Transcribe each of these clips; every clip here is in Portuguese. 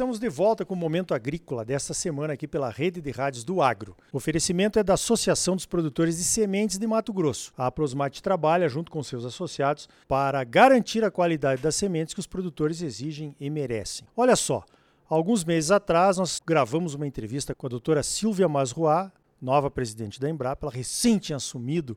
estamos de volta com o Momento Agrícola desta semana aqui pela Rede de Rádios do Agro. O oferecimento é da Associação dos Produtores de Sementes de Mato Grosso. A Prosmate trabalha junto com seus associados para garantir a qualidade das sementes que os produtores exigem e merecem. Olha só, alguns meses atrás nós gravamos uma entrevista com a doutora Silvia Masruá, nova presidente da Embrapa, ela recém tinha assumido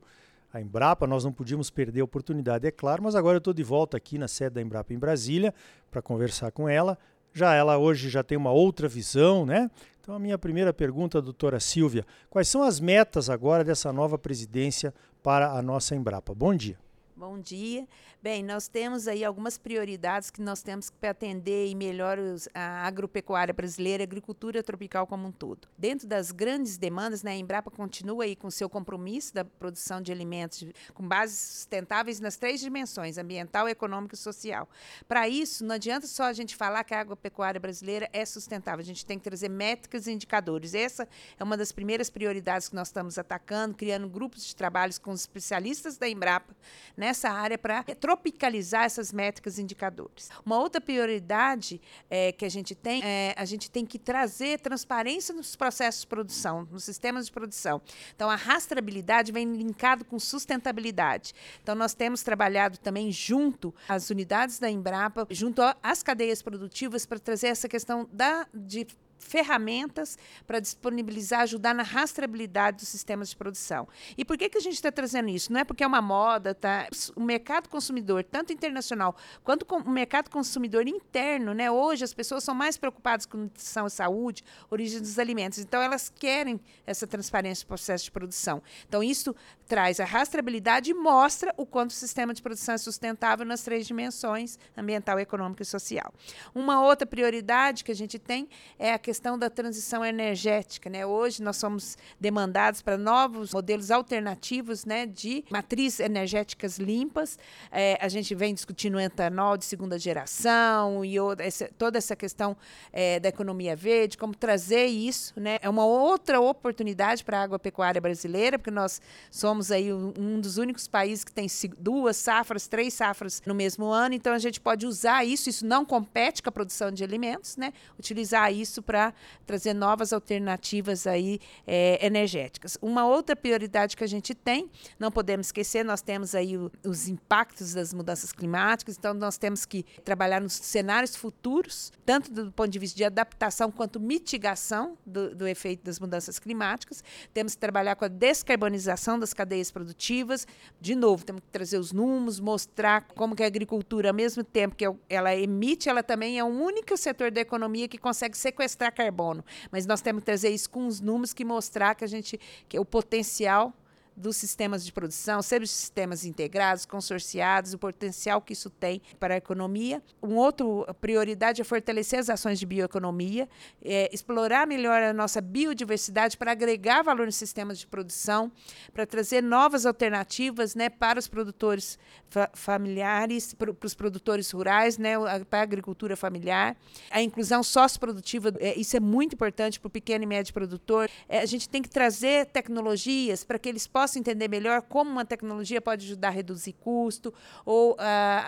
a Embrapa, nós não podíamos perder a oportunidade, é claro, mas agora eu estou de volta aqui na sede da Embrapa em Brasília para conversar com ela. Já ela hoje já tem uma outra visão, né? Então a minha primeira pergunta, doutora Silvia, quais são as metas agora dessa nova presidência para a nossa Embrapa? Bom dia. Bom dia. Bem, nós temos aí algumas prioridades que nós temos que atender e melhor a agropecuária brasileira, a agricultura tropical como um todo. Dentro das grandes demandas, né, a Embrapa continua aí com seu compromisso da produção de alimentos com bases sustentáveis nas três dimensões, ambiental, econômica e social. Para isso, não adianta só a gente falar que a agropecuária brasileira é sustentável, a gente tem que trazer métricas e indicadores. Essa é uma das primeiras prioridades que nós estamos atacando, criando grupos de trabalhos com os especialistas da Embrapa nessa área para tropicalizar essas métricas e indicadores. Uma outra prioridade é, que a gente tem é a gente tem que trazer transparência nos processos de produção, nos sistemas de produção. Então, a rastreabilidade vem linkado com sustentabilidade. Então, nós temos trabalhado também junto às unidades da Embrapa, junto às cadeias produtivas, para trazer essa questão da, de ferramentas para disponibilizar, ajudar na rastreabilidade dos sistemas de produção. E por que, que a gente está trazendo isso? Não é porque é uma moda, tá? O mercado consumidor, tanto internacional quanto o mercado consumidor interno, né? Hoje as pessoas são mais preocupadas com nutrição e saúde, origem dos alimentos. Então elas querem essa transparência no processo de produção. Então isso traz a rastreabilidade e mostra o quanto o sistema de produção é sustentável nas três dimensões, ambiental, econômica e social. Uma outra prioridade que a gente tem é a questão da transição energética. Né? Hoje nós somos demandados para novos modelos alternativos né, de matrizes energéticas limpas. É, a gente vem discutindo o etanol de segunda geração e outra, essa, toda essa questão é, da economia verde, como trazer isso. Né? É uma outra oportunidade para a agropecuária brasileira, porque nós somos aí um, dos únicos países que tem duas safras, três safras no mesmo ano, então a gente pode usar isso, isso não compete com a produção de alimentos, né? utilizar isso para trazer novas alternativas aí é, energéticas. Uma outra prioridade que a gente tem, não podemos esquecer, nós temos aí o, os impactos das mudanças climáticas, então nós temos que trabalhar nos cenários futuros, tanto do ponto de vista de adaptação quanto mitigação do, do efeito das mudanças climáticas. Temos que trabalhar com a descarbonização das cadeias produtivas. De novo, temos que trazer os números, mostrar como que a agricultura, ao mesmo tempo que ela emite, ela também é o único setor da economia que consegue sequestrar carbono. Mas nós temos que trazer isso com os números que mostrar que a gente que o potencial dos sistemas de produção, os sistemas integrados, consorciados, o potencial que isso tem para a economia. Uma outra prioridade é fortalecer as ações de bioeconomia, é, explorar melhor a nossa biodiversidade para agregar valor nos sistemas de produção, para trazer novas alternativas né, para os produtores fa familiares, para, para os produtores rurais, né, para a agricultura familiar. A inclusão socioprodutiva, é, isso é muito importante para o pequeno e médio produtor. É, a gente tem que trazer tecnologias para que eles possam possa entender melhor como uma tecnologia pode ajudar a reduzir custo, ou uh,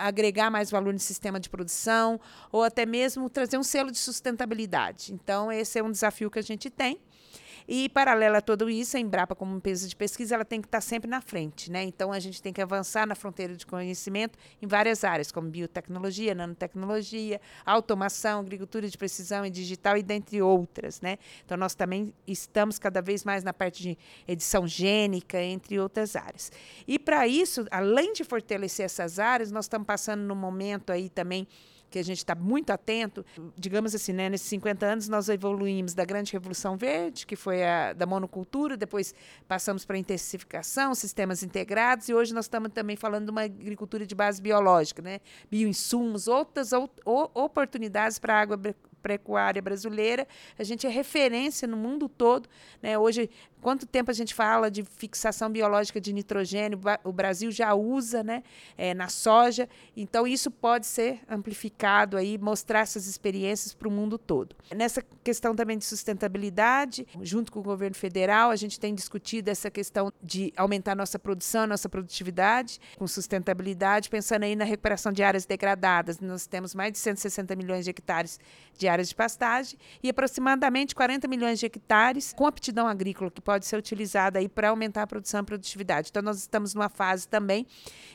agregar mais valor no sistema de produção, ou até mesmo trazer um selo de sustentabilidade. Então, esse é um desafio que a gente tem. E, paralelo a tudo isso, a Embrapa, como empresa de pesquisa, ela tem que estar sempre na frente. Né? Então, a gente tem que avançar na fronteira de conhecimento em várias áreas, como biotecnologia, nanotecnologia, automação, agricultura de precisão e digital, e dentre outras. Né? Então, nós também estamos cada vez mais na parte de edição gênica, entre outras áreas. E, para isso, além de fortalecer essas áreas, nós estamos passando no momento aí também que a gente está muito atento. Digamos assim, né, nesses 50 anos nós evoluímos da grande revolução verde, que foi a da monocultura, depois passamos para a intensificação, sistemas integrados, e hoje nós estamos também falando de uma agricultura de base biológica, né? bioinsumos, outras ou, oportunidades para a água agropecuária brasileira. A gente é referência no mundo todo. Né? Hoje, quanto tempo a gente fala de fixação biológica de nitrogênio, o Brasil já usa né, é, na soja, então isso pode ser amplificado aí, mostrar essas experiências para o mundo todo. Nessa questão também de sustentabilidade, junto com o governo federal, a gente tem discutido essa questão de aumentar nossa produção, nossa produtividade, com sustentabilidade, pensando aí na recuperação de áreas degradadas. Nós temos mais de 160 milhões de hectares de áreas de pastagem e aproximadamente 40 milhões de hectares com aptidão agrícola, que pode ser utilizada aí para aumentar a produção e a produtividade. Então, nós estamos numa fase também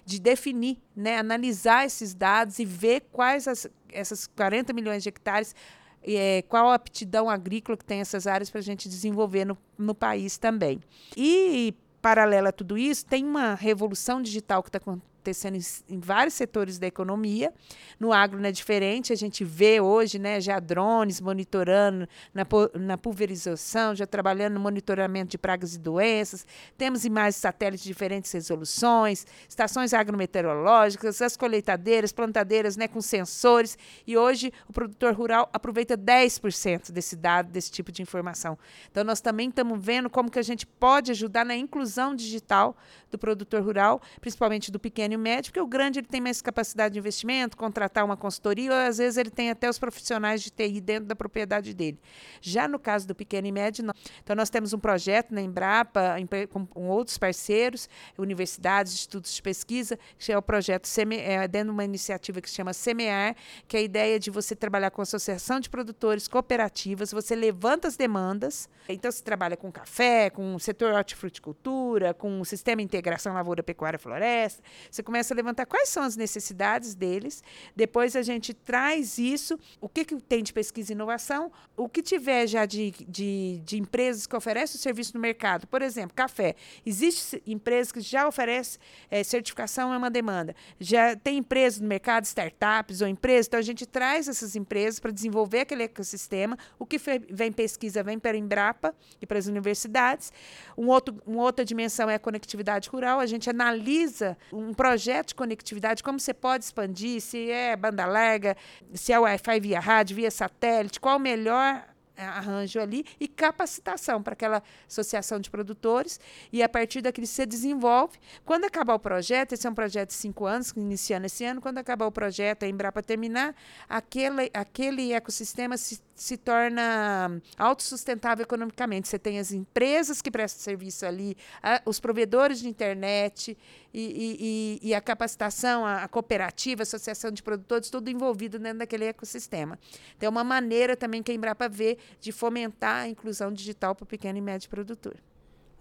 de definir, né, analisar esses dados e ver quais as, essas 40 milhões de hectares é, qual a aptidão agrícola que tem essas áreas para a gente desenvolver no, no país também. E, paralela a tudo isso, tem uma revolução digital que está acontecendo em, em, vários setores da economia. No agro não é diferente, a gente vê hoje né, já drones monitorando na, na pulverização, já trabalhando no monitoramento de pragas e doenças. Temos imagens satélites de diferentes resoluções, estações agrometeorológicas, as colheitadeiras, plantadeiras né, com sensores. E hoje o produtor rural aproveita 10% desse dado, desse tipo de informação. Então, nós também estamos vendo como que a gente pode ajudar na inclusão digital do produtor rural, principalmente do pequeno médio, porque o grande ele tem mais capacidade de investimento, contratar uma consultoria, ou às vezes ele tem até os profissionais de TI dentro da propriedade dele. Já no caso do pequeno e médio, não. Então nós temos um projeto na Embrapa, com, com outros parceiros, universidades, institutos de pesquisa, que é o projeto Seme, é, dentro de uma iniciativa que se chama Semear, que é a ideia de você trabalhar com associação de produtores, cooperativas, você levanta as demandas, então você trabalha com café, com setor hortifruticultura, com sistema de integração lavoura, pecuária, floresta, você começa a levantar quais são as necessidades deles, depois a gente traz isso, o que, que tem de pesquisa e inovação, o que tiver já de, de, de empresas que oferecem o serviço no mercado. Por exemplo, café. Existem empresas que já oferecem é, certificação é uma demanda. Já tem empresas no mercado, startups ou empresas, então a gente traz essas empresas para desenvolver aquele ecossistema. O que vem pesquisa vem para a Embrapa e para as universidades. Um outro, uma outra dimensão é a conectividade rural. A gente analisa um projeto projeto de conectividade, como você pode expandir, se é banda larga, se é Wi-Fi via rádio, via satélite, qual o melhor é, arranjo ali e capacitação para aquela associação de produtores e a partir daquilo você desenvolve. Quando acabar o projeto, esse é um projeto de cinco anos, iniciando esse ano, quando acabar o projeto, a Embrapa terminar, aquele, aquele ecossistema se, se torna autossustentável economicamente. Você tem as empresas que prestam serviço ali, a, os provedores de internet e, e, e a capacitação, a, a, cooperativa, a associação de produtores, tudo envolvido dentro daquele ecossistema. Então, é uma maneira também que a Embrapa vê de fomentar a inclusão digital para o pequeno e médio produtor.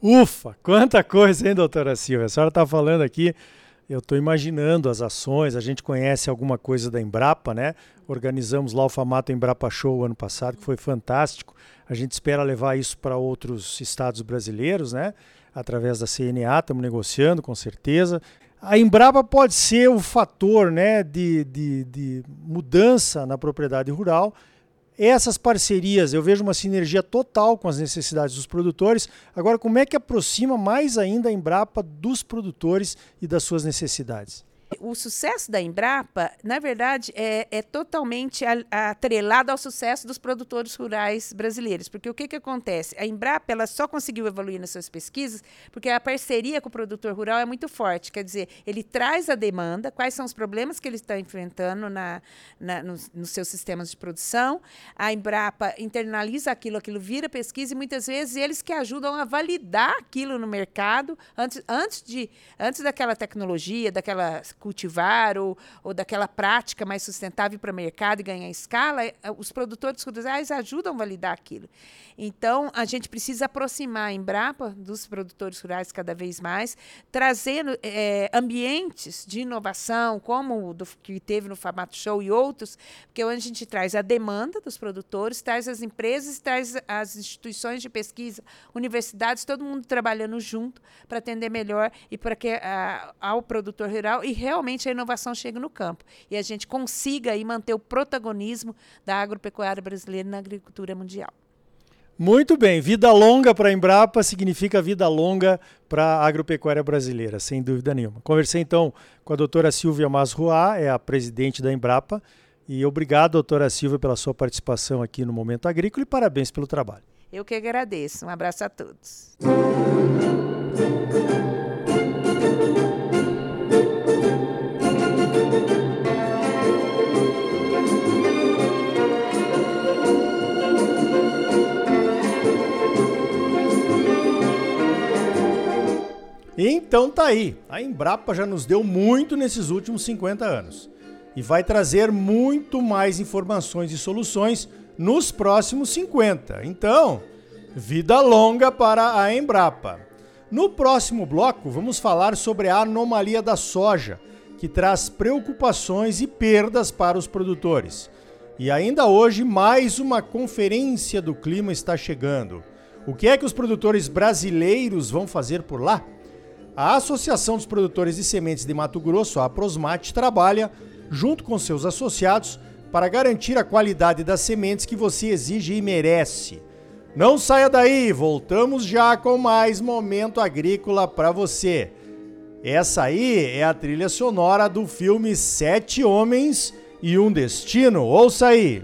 Ufa, quanta coisa, hein, doutora Silvia? A senhora está falando aqui, eu estou imaginando as ações, a gente conhece alguma coisa da Embrapa, né? Organizamos lá o Famato Embrapa Show ano passado, que foi fantástico. A gente espera levar isso para outros estados brasileiros, né? Através da CNA, estamos negociando com certeza. A Embrapa pode ser o fator né, de, de, de mudança na propriedade rural essas parcerias, eu vejo uma sinergia total com as necessidades dos produtores. Agora, como é que aproxima mais ainda a Embrapa dos produtores e das suas necessidades? O sucesso da Embrapa, na verdade, é, é totalmente atrelado ao sucesso dos produtores rurais brasileiros. Porque o que, que acontece? A Embrapa ela só conseguiu evoluir nas suas pesquisas porque a parceria com o produtor rural é muito forte. Quer dizer, ele traz a demanda, quais são os problemas que ele está enfrentando na, na nos, nos, seus sistemas de produção. A Embrapa internaliza aquilo, aquilo vira pesquisa e muitas vezes eles que ajudam a validar aquilo no mercado antes, antes, de, antes daquela tecnologia, daquela cultivar ou, ou daquela prática mais sustentável para o mercado e ganhar escala, é, os produtores rurais ajudam a validar aquilo. Então, a gente precisa aproximar a Embrapa dos produtores rurais cada vez mais, trazendo é, ambientes de inovação, como o do, que teve no Famato Show e outros, porque onde a gente traz a demanda dos produtores, traz as empresas, traz as instituições de pesquisa, universidades, todo mundo trabalhando junto para atender melhor e para que a, ao produtor rural e realmente a inovação chegue no campo e a gente consiga aí manter o protagonismo da agropecuária brasileira na agricultura mundial. Muito bem, vida longa para a Embrapa significa vida longa para a agropecuária brasileira, sem dúvida nenhuma. Conversei então com a doutora Silvia Masruá, é a presidente da Embrapa, e obrigado, doutora Silvia, pela sua participação aqui no Momento Agrícola e parabéns pelo trabalho. Eu que agradeço. Um abraço a todos. Então tá aí. A Embrapa já nos deu muito nesses últimos 50 anos e vai trazer muito mais informações e soluções nos próximos 50. Então, vida longa para a Embrapa. No próximo bloco, vamos falar sobre a anomalia da soja, que traz preocupações e perdas para os produtores. E ainda hoje, mais uma conferência do clima está chegando. O que é que os produtores brasileiros vão fazer por lá? A Associação dos Produtores de Sementes de Mato Grosso, a Prosmate, trabalha junto com seus associados para garantir a qualidade das sementes que você exige e merece. Não saia daí, voltamos já com mais momento agrícola para você. Essa aí é a trilha sonora do filme Sete Homens e um Destino. Ouça aí.